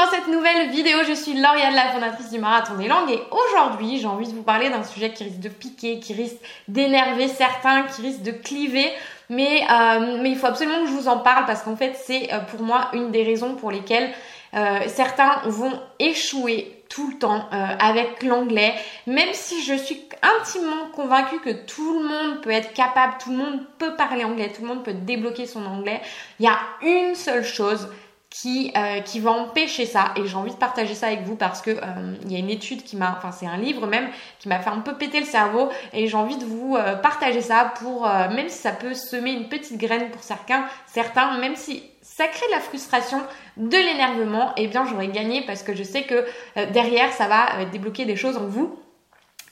dans cette nouvelle vidéo, je suis Lauriane, la fondatrice du Marathon des Langues et aujourd'hui j'ai envie de vous parler d'un sujet qui risque de piquer, qui risque d'énerver certains, qui risque de cliver, mais, euh, mais il faut absolument que je vous en parle parce qu'en fait c'est euh, pour moi une des raisons pour lesquelles euh, certains vont échouer tout le temps avec l'anglais, même si je suis intimement convaincue que tout le monde peut être capable, tout le monde peut parler anglais, tout le monde peut débloquer son anglais, il y a une seule chose, qui, euh, qui va empêcher ça. Et j'ai envie de partager ça avec vous parce que euh, il y a une étude qui m'a, enfin c'est un livre même, qui m'a fait un peu péter le cerveau. Et j'ai envie de vous euh, partager ça pour, même si ça peut semer une petite graine pour certains, certains, même si ça crée de la frustration, de l'énervement, et eh bien j'aurais gagné parce que je sais que derrière ça va débloquer des choses en vous.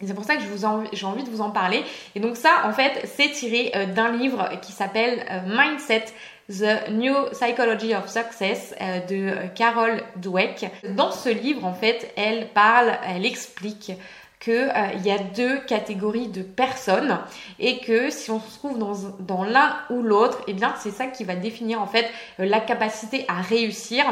Et c'est pour ça que j'ai envie de vous en parler. Et donc ça, en fait, c'est tiré d'un livre qui s'appelle Mindset The New Psychology of Success euh, de Carol Dweck. Dans ce livre, en fait, elle parle, elle explique qu'il euh, y a deux catégories de personnes et que si on se trouve dans, dans l'un ou l'autre, eh bien c'est ça qui va définir en fait euh, la capacité à réussir.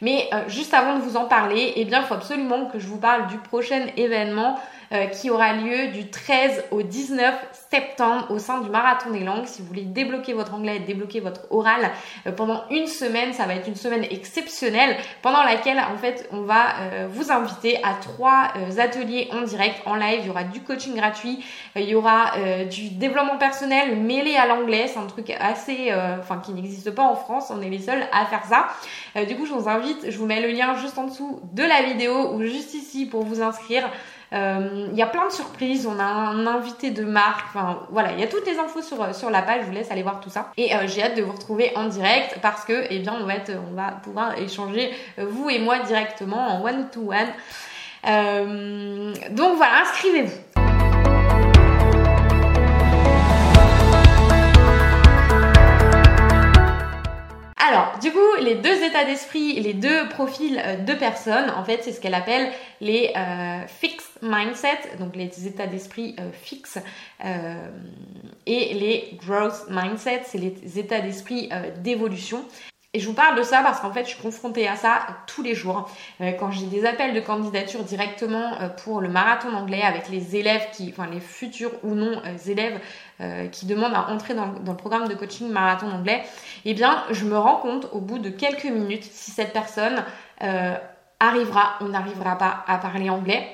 Mais juste avant de vous en parler, eh bien il faut absolument que je vous parle du prochain événement euh, qui aura lieu du 13 au 19 septembre au sein du Marathon des langues. Si vous voulez débloquer votre anglais et débloquer votre oral euh, pendant une semaine, ça va être une semaine exceptionnelle pendant laquelle en fait on va euh, vous inviter à trois ateliers en direct, en live. Il y aura du coaching gratuit, il y aura du développement personnel mêlé à l'anglais. C'est un truc assez, enfin qui n'existe pas en France. On est les seuls à faire ça. du coup, je vous invite, je vous mets le lien juste en dessous de la vidéo ou juste ici pour vous inscrire. Euh, il y a plein de surprises. On a un invité de marque. Enfin, voilà, il y a toutes les infos sur, la page. Je vous laisse aller voir tout ça. Et euh, j'ai hâte de vous retrouver en direct parce que, eh bien, on va, pouvoir échanger, euh, vous et moi, directement en one-to-one. Donc voilà, inscrivez-vous. Alors, du coup, les deux états d'esprit, les deux profils euh, de personnes, en fait, c'est ce qu'elle appelle les euh, fixed mindset, donc les états d'esprit euh, fixes, et les growth mindset, c'est les états d'esprit d'évolution. Et je vous parle de ça parce qu'en fait, je suis confrontée à ça tous les jours. Euh, quand j'ai des appels de candidature directement euh, pour le marathon anglais avec les élèves qui, enfin les futurs ou non euh, élèves qui demandent à entrer dans, le programme de coaching marathon anglais, eh bien, je me rends compte au bout de quelques minutes si cette personne arrivera ou n'arrivera pas à parler anglais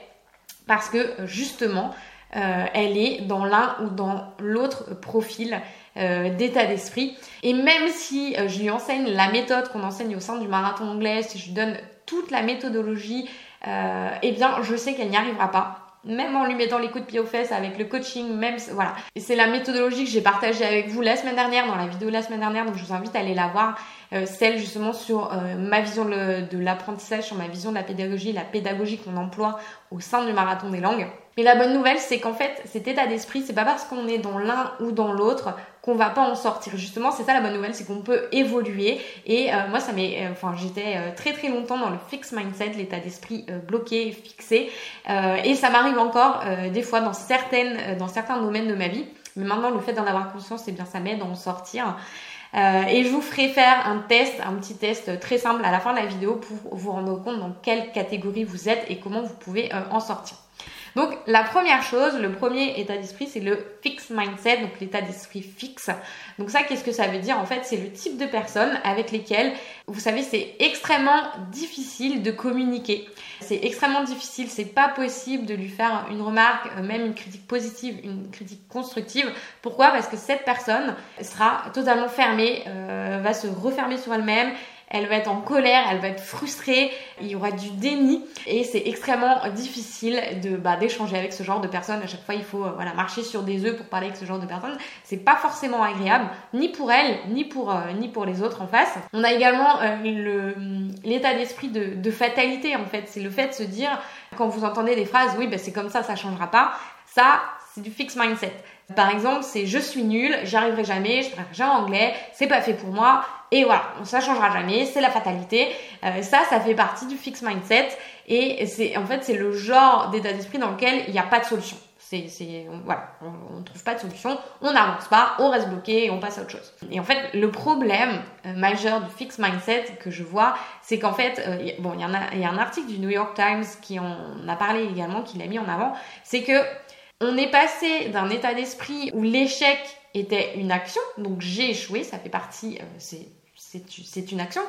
parce que justement, elle est dans l'un ou dans l'autre profil euh, d'état d'esprit. Et même si euh, je lui enseigne la méthode qu'on enseigne au sein du marathon anglais, si je lui donne toute la méthodologie, euh, eh bien je sais qu'elle n'y arrivera pas même en lui mettant les coups de pied aux fesses avec le coaching, même voilà. Et c'est la méthodologie que j'ai partagée avec vous la semaine dernière, dans la vidéo de la semaine dernière, donc je vous invite à aller la voir, celle justement sur ma vision de l'apprentissage, sur ma vision de la pédagogie, la pédagogie qu'on emploie au sein du marathon des langues. Mais la bonne nouvelle, c'est qu'en fait, cet état d'esprit, c'est pas parce qu'on est dans l'un ou dans l'autre qu'on va pas en sortir. Justement, c'est ça la bonne nouvelle, c'est qu'on peut évoluer. Et euh, moi, ça m'est, euh, enfin, j'étais euh, très très longtemps dans le fixed mindset, l'état d'esprit bloqué, fixé. et ça m'arrive encore des fois dans certaines, dans certains domaines de ma vie. Mais maintenant, le fait d'en avoir conscience, eh bien, ça m'aide à en sortir. et je vous ferai faire un test, un petit test très simple à la fin de la vidéo pour vous rendre compte dans quelle catégorie vous êtes et comment vous pouvez en sortir. Donc la première chose, le premier état d'esprit, c'est le fixed mindset, donc l'état d'esprit fixe. Donc ça, qu'est-ce que ça veut dire? En fait, c'est le type de personnes avec lesquelles, vous savez, c'est extrêmement difficile de communiquer. C'est extrêmement difficile, c'est pas possible de lui faire une remarque, euh, même une critique positive, une critique constructive. Pourquoi? Parce que cette personne sera totalement fermée, euh, va se refermer sur elle-même elle va être en colère, elle va être frustrée, il y aura du déni et c'est extrêmement difficile de bah, d'échanger avec ce genre de personnes. À chaque fois, il faut euh, voilà marcher sur des œufs pour parler avec ce genre de personnes. C'est pas forcément agréable, ni pour elle, ni pour euh, ni pour les autres en face. On a également euh, l'état d'esprit de, fatalité en fait. C'est le fait de se dire quand vous entendez des phrases, oui, bah, c'est comme ça, ça changera pas. Ça, c'est du fixed mindset. Par exemple, c'est je suis nul, j'arriverai jamais, je parlerai jamais anglais, c'est pas fait pour moi, et voilà, ça changera jamais, c'est la fatalité. Euh, ça, ça fait partie du fixed mindset, et c'est en fait c'est le genre d'état d'esprit dans lequel il n'y a pas de solution. C'est, c'est, voilà, on ne trouve pas de solution, on n'avance pas, on reste bloqué et on passe à autre chose. Et en fait, le problème euh, majeur du fixed mindset que je vois, c'est qu'en fait, euh, bon, il y, a, un article du New York Times qui en a parlé également, qui l'a mis en avant, c'est que on est passé d'un état d'esprit où l'échec était une action, donc j'ai échoué, ça fait partie, c'est, c'est, une action,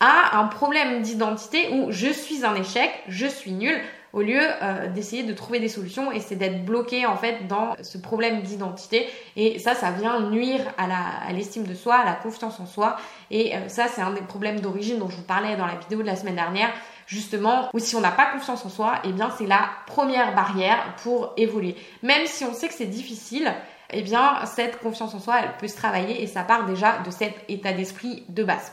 à un problème d'identité où je suis un échec, je suis nul, au lieu euh, d'essayer de trouver des solutions et c'est d'être bloqué en fait dans ce problème d'identité. Et ça ça vient nuire à l'estime de soi à la confiance en soi. Et euh, ça c'est un des problèmes d'origine dont je vous parlais dans la vidéo de la semaine dernière. Justement où si on n'a pas confiance en soi et eh bien c'est la première barrière pour évoluer. Même si on sait que c'est difficile eh bien cette confiance en soi elle peut se travailler et ça part déjà de cet état d'esprit de base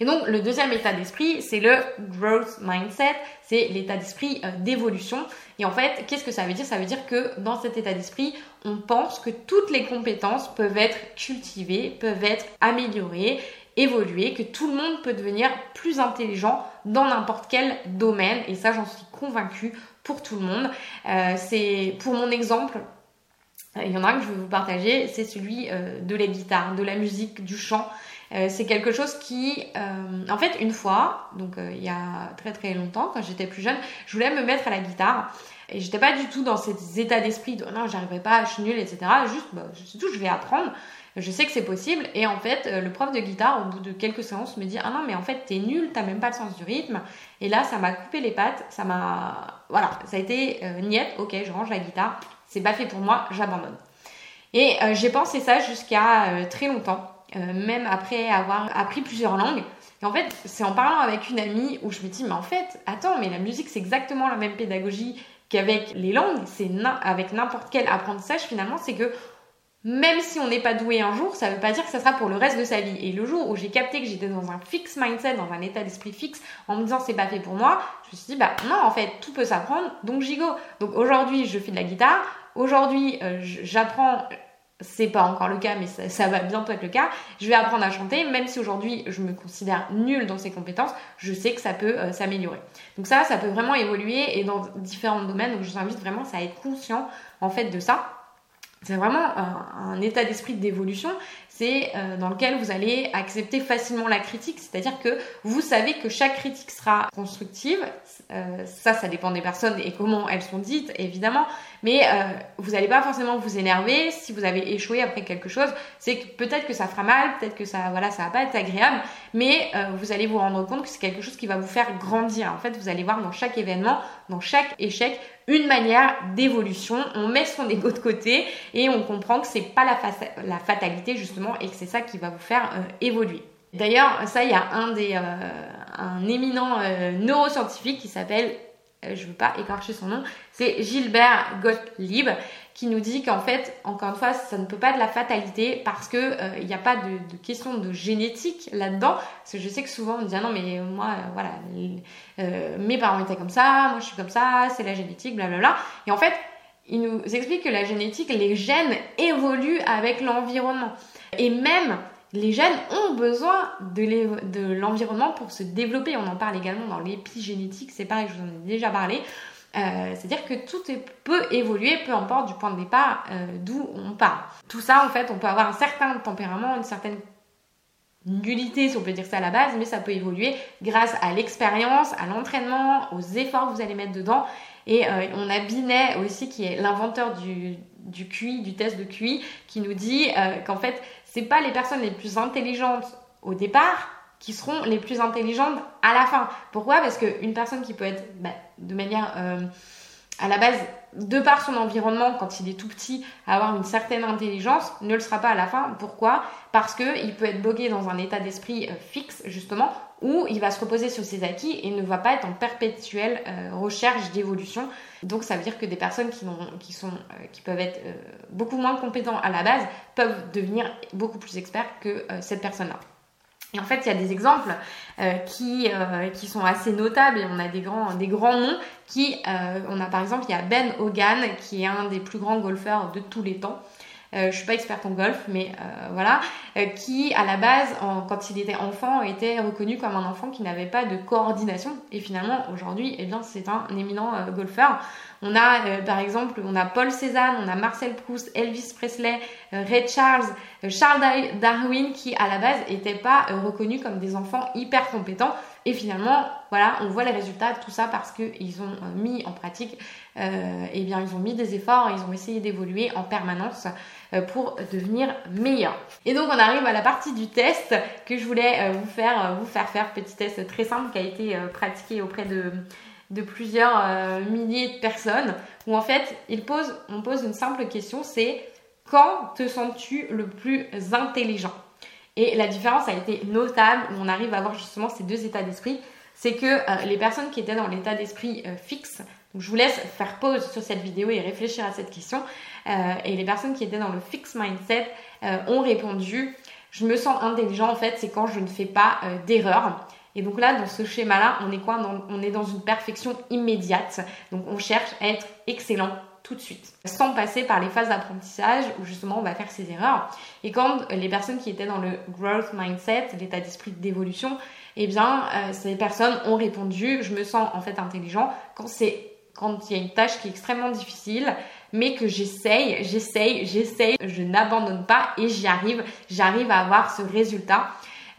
et donc le deuxième état d'esprit, c'est le growth mindset, c'est l'état d'esprit euh, d'évolution. Et en fait, qu'est-ce que ça veut dire? Ça veut dire que dans cet état d'esprit, on pense que toutes les compétences peuvent être cultivées, peuvent être améliorées, évoluer, que tout le monde peut devenir plus intelligent dans n'importe quel domaine. Et ça, j'en suis convaincue pour tout le monde. Euh, c'est pour mon exemple. Il y en a un que je vais vous partager, c'est celui euh, de la guitare, de la musique, du chant. Euh, c'est quelque chose qui, euh, en fait, une fois, donc euh, il y a très très longtemps, quand j'étais plus jeune, je voulais me mettre à la guitare. Et j'étais pas du tout dans cet état d'esprit de non, j'arriverai pas, je suis nulle, etc. Juste, bah, c'est tout, je vais apprendre. Je sais que c'est possible. Et en fait, le prof de guitare, au bout de quelques séances, me dit Ah non, mais en fait, t'es nul, t'as même pas le sens du rythme. Et là, ça m'a coupé les pattes. Ça m'a. Voilà, ça a été euh, niette, ok, je range la guitare. C'est pas fait pour moi, j'abandonne. Et j'ai pensé ça jusqu'à très longtemps. Euh, même après avoir appris plusieurs langues. Et en fait, c'est en parlant avec une amie où je me dis, mais en fait, attends, mais la musique, c'est exactement la même pédagogie qu'avec les langues, c'est avec n'importe quel apprentissage finalement, c'est que même si on n'est pas doué un jour, ça ne veut pas dire que ça sera pour le reste de sa vie. Et le jour où j'ai capté que j'étais dans un fixe mindset, dans un état d'esprit fixe, en me disant c'est pas fait pour moi, je me suis dit bah non en fait tout peut s'apprendre, donc j'y go. Donc aujourd'hui je fais de la guitare, aujourd'hui euh, j'apprends c'est pas encore le cas, mais ça, va bientôt être le cas. Je vais apprendre à chanter, même si aujourd'hui je me considère nulle dans ces compétences, je sais que ça peut euh, s'améliorer. Donc ça, ça peut vraiment évoluer et dans différents domaines. Donc je vous invite vraiment à être conscient en fait de ça. C'est vraiment un, état d'esprit d'évolution, c'est euh, dans lequel vous allez accepter facilement la critique, c'est-à-dire que vous savez que chaque critique sera constructive, euh, ça ça dépend des personnes et comment elles sont dites évidemment, mais euh, vous n'allez pas forcément vous énerver si vous avez échoué après quelque chose, c'est que peut-être que ça fera mal, peut-être que ça voilà ça va pas être agréable, mais vous allez vous rendre compte que c'est quelque chose qui va vous faire grandir. En fait, vous allez voir dans chaque événement, dans chaque échec, une manière d'évolution. On met son ego de côté et on comprend que c'est pas la, la, fatalité justement et que c'est ça qui va vous faire euh, évoluer. D'ailleurs, ça, il y a un des euh, un éminent euh, neuroscientifique qui s'appelle, je veux pas écorcher son nom, c'est Gilbert Gottlieb qui nous dit qu'en fait, encore une fois, ça ne peut pas être de la fatalité parce que il n'y a pas de, question de génétique là-dedans. Parce que je sais que souvent on dit ah non mais moi voilà, mes parents étaient comme ça, moi je suis comme ça, c'est la génétique, blablabla. Et en fait, il nous explique que la génétique, les gènes évoluent avec l'environnement. Et même les gènes ont besoin de l'environnement pour se développer. On en parle également dans l'épigénétique, c'est pareil, je vous en ai déjà parlé. Euh, c'est-à-dire que tout peut évoluer, peu importe du point de départ euh, d'où on part. Tout ça, en fait, on peut avoir un certain tempérament, une certaine nullité, si on peut dire ça à la base, mais ça peut évoluer grâce à l'expérience, à l'entraînement, aux efforts que vous allez mettre dedans. Et euh, on a Binet aussi, qui est l'inventeur du, QI, du test de QI, qui nous dit qu'en fait, c'est pas les personnes les plus intelligentes au départ qui seront les plus intelligentes à la fin. Pourquoi? Parce qu'une personne qui peut être bah, de manière euh, à la base, de par son environnement, quand il est tout petit, avoir une certaine intelligence, ne le sera pas à la fin. Pourquoi? Parce qu'il peut être bloqué dans un état d'esprit euh, fixe, justement, où il va se reposer sur ses acquis et ne va pas être en perpétuelle euh, recherche d'évolution. Donc ça veut dire que des personnes qui, sont, qui peuvent être beaucoup moins compétents à la base peuvent devenir beaucoup plus experts que cette personne-là. Et en fait, il y a des exemples euh, qui, euh, qui sont assez notables et on a des grands, des grands noms qui, euh, on a par exemple, il y a Ben Hogan qui est un des plus grands golfeurs de tous les temps. Euh, je suis pas experte en golf, mais euh, voilà, euh, qui à la base, quand il était enfant, était reconnu comme un enfant qui n'avait pas de coordination. Et finalement, aujourd'hui, eh bien, c'est un éminent golfeur. On a par exemple, on a Paul Cézanne, on a Marcel Proust, Elvis Presley, Ray Charles, Charles Darwin, qui à la base n'étaient pas reconnus comme des enfants hyper compétents. Et finalement, voilà, on voit les résultats de tout ça parce qu'ils ont mis en pratique, eh bien, ils ont mis des efforts, ils ont essayé d'évoluer en permanence. Euh, pour devenir meilleur. Et donc on arrive à la partie du test que je voulais euh, vous faire, euh, vous faire faire. Petit test très simple qui a été pratiqué auprès de, de plusieurs milliers de personnes où en fait il pose, on pose une simple question c'est quand te sens-tu le plus intelligent? Et la différence a été notable on arrive à avoir justement ces deux états d'esprit. C'est que les personnes qui étaient dans l'état d'esprit fixe, donc je vous laisse faire pause sur cette vidéo et réfléchir à cette question. Euh, et les personnes qui étaient dans le fixed mindset euh, ont répondu je me sens intelligent en fait, c'est quand je ne fais pas euh, d'erreur. Et donc là, dans ce schéma-là, on est quoi? On est dans une perfection immédiate. Donc on cherche à être excellent tout de suite, sans passer par les phases d'apprentissage où justement on va faire ses erreurs. Et quand les personnes qui étaient dans le growth mindset, l'état d'esprit d'évolution, eh bien ces personnes ont répondu je me sens en fait intelligent quand c'est quand il y a une tâche qui est extrêmement difficile, mais que j'essaye, j'essaye, j'essaye, je n'abandonne pas et j'y arrive, j'arrive à avoir ce résultat.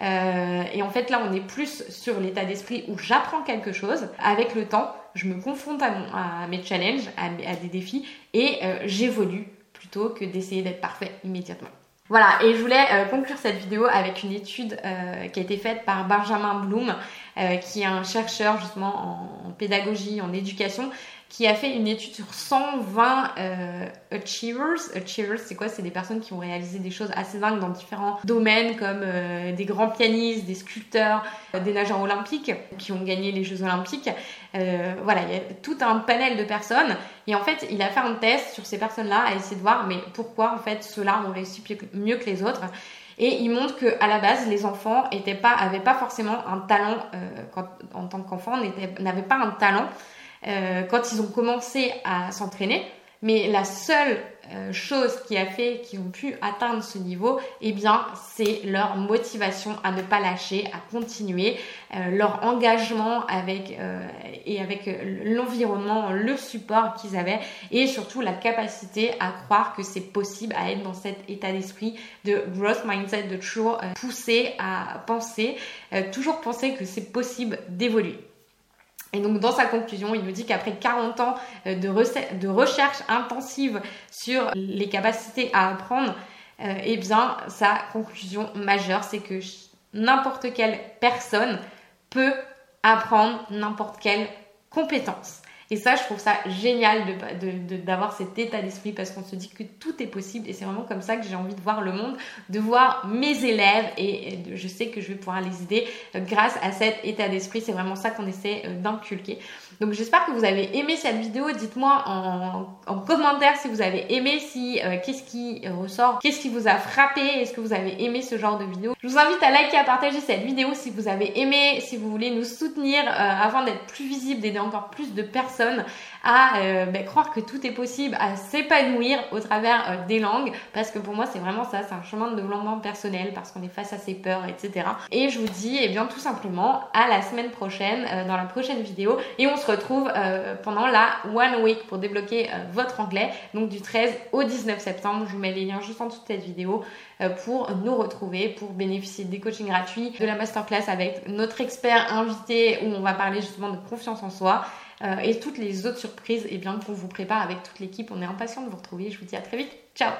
Euh, et en fait là on est plus sur l'état d'esprit où j'apprends quelque chose. Avec le temps, je me confronte à, mes challenges, à, des défis et euh, j'évolue plutôt que d'essayer d'être parfait immédiatement. Voilà, et je voulais euh, conclure cette vidéo avec une étude qui a été faite par Benjamin Bloom, qui est un chercheur justement en pédagogie, en éducation, qui a fait une étude sur 120 euh, achievers. Achievers, c'est quoi? C'est des personnes qui ont réalisé des choses assez dingues dans différents domaines, comme euh, des grands pianistes, des sculpteurs, euh, des nageurs olympiques qui ont gagné les Jeux olympiques. voilà, il y a tout un panel de personnes. Et en fait, il a fait un test sur ces personnes-là à essayer de voir, mais pourquoi en fait ceux-là ont réussi mieux que les autres. Et il montre que à la base, les enfants étaient pas, pas forcément un talent quand, en tant qu'enfants, n'avaient pas un talent euh, quand ils ont commencé à s'entraîner. Mais la seule euh, chose qui a fait qu'ils ont pu atteindre ce niveau, eh bien, c'est leur motivation à ne pas lâcher, à continuer, euh, leur engagement avec et avec l'environnement, le support qu'ils avaient, et surtout la capacité à croire que c'est possible à être dans cet état d'esprit de growth mindset, de toujours pousser à penser, toujours penser que c'est possible d'évoluer. Et donc dans sa conclusion, il nous dit qu'après 40 ans euh, de, recherche intensive sur les capacités à apprendre, euh, eh bien sa conclusion majeure, c'est que n'importe quelle personne peut apprendre n'importe quelle compétence. Et ça, je trouve ça génial d'avoir de, cet état d'esprit parce qu'on se dit que tout est possible et c'est vraiment comme ça que j'ai envie de voir le monde, de voir mes élèves et, je sais que je vais pouvoir les aider euh, grâce à cet état d'esprit. C'est vraiment ça qu'on essaie euh, d'inculquer. Donc j'espère que vous avez aimé cette vidéo. Dites-moi en, commentaire si vous avez aimé, si euh, qu'est-ce qui ressort, qu'est-ce qui vous a frappé, est-ce que vous avez aimé ce genre de vidéo. Je vous invite à liker, à partager cette vidéo si vous avez aimé, si vous voulez nous soutenir afin d'être plus visible, d'aider encore plus de personnes à euh, ben, croire que tout est possible, à s'épanouir au travers euh, des langues, parce que pour moi c'est vraiment ça, c'est un chemin de développement personnel, parce qu'on est face à ses peurs, etc. Et je vous dis, eh bien tout simplement, à la semaine prochaine, euh, dans la prochaine vidéo, et on se retrouve pendant la One Week pour débloquer votre anglais, donc du 13 au 19 septembre. Je vous mets les liens juste en dessous de cette vidéo pour nous retrouver, pour bénéficier des coachings gratuits, de la masterclass avec notre expert invité où on va parler justement de confiance en soi. Euh, et toutes les autres surprises eh bien, qu'on vous prépare avec toute l'équipe. On est impatient de vous retrouver. Je vous dis à très vite. Ciao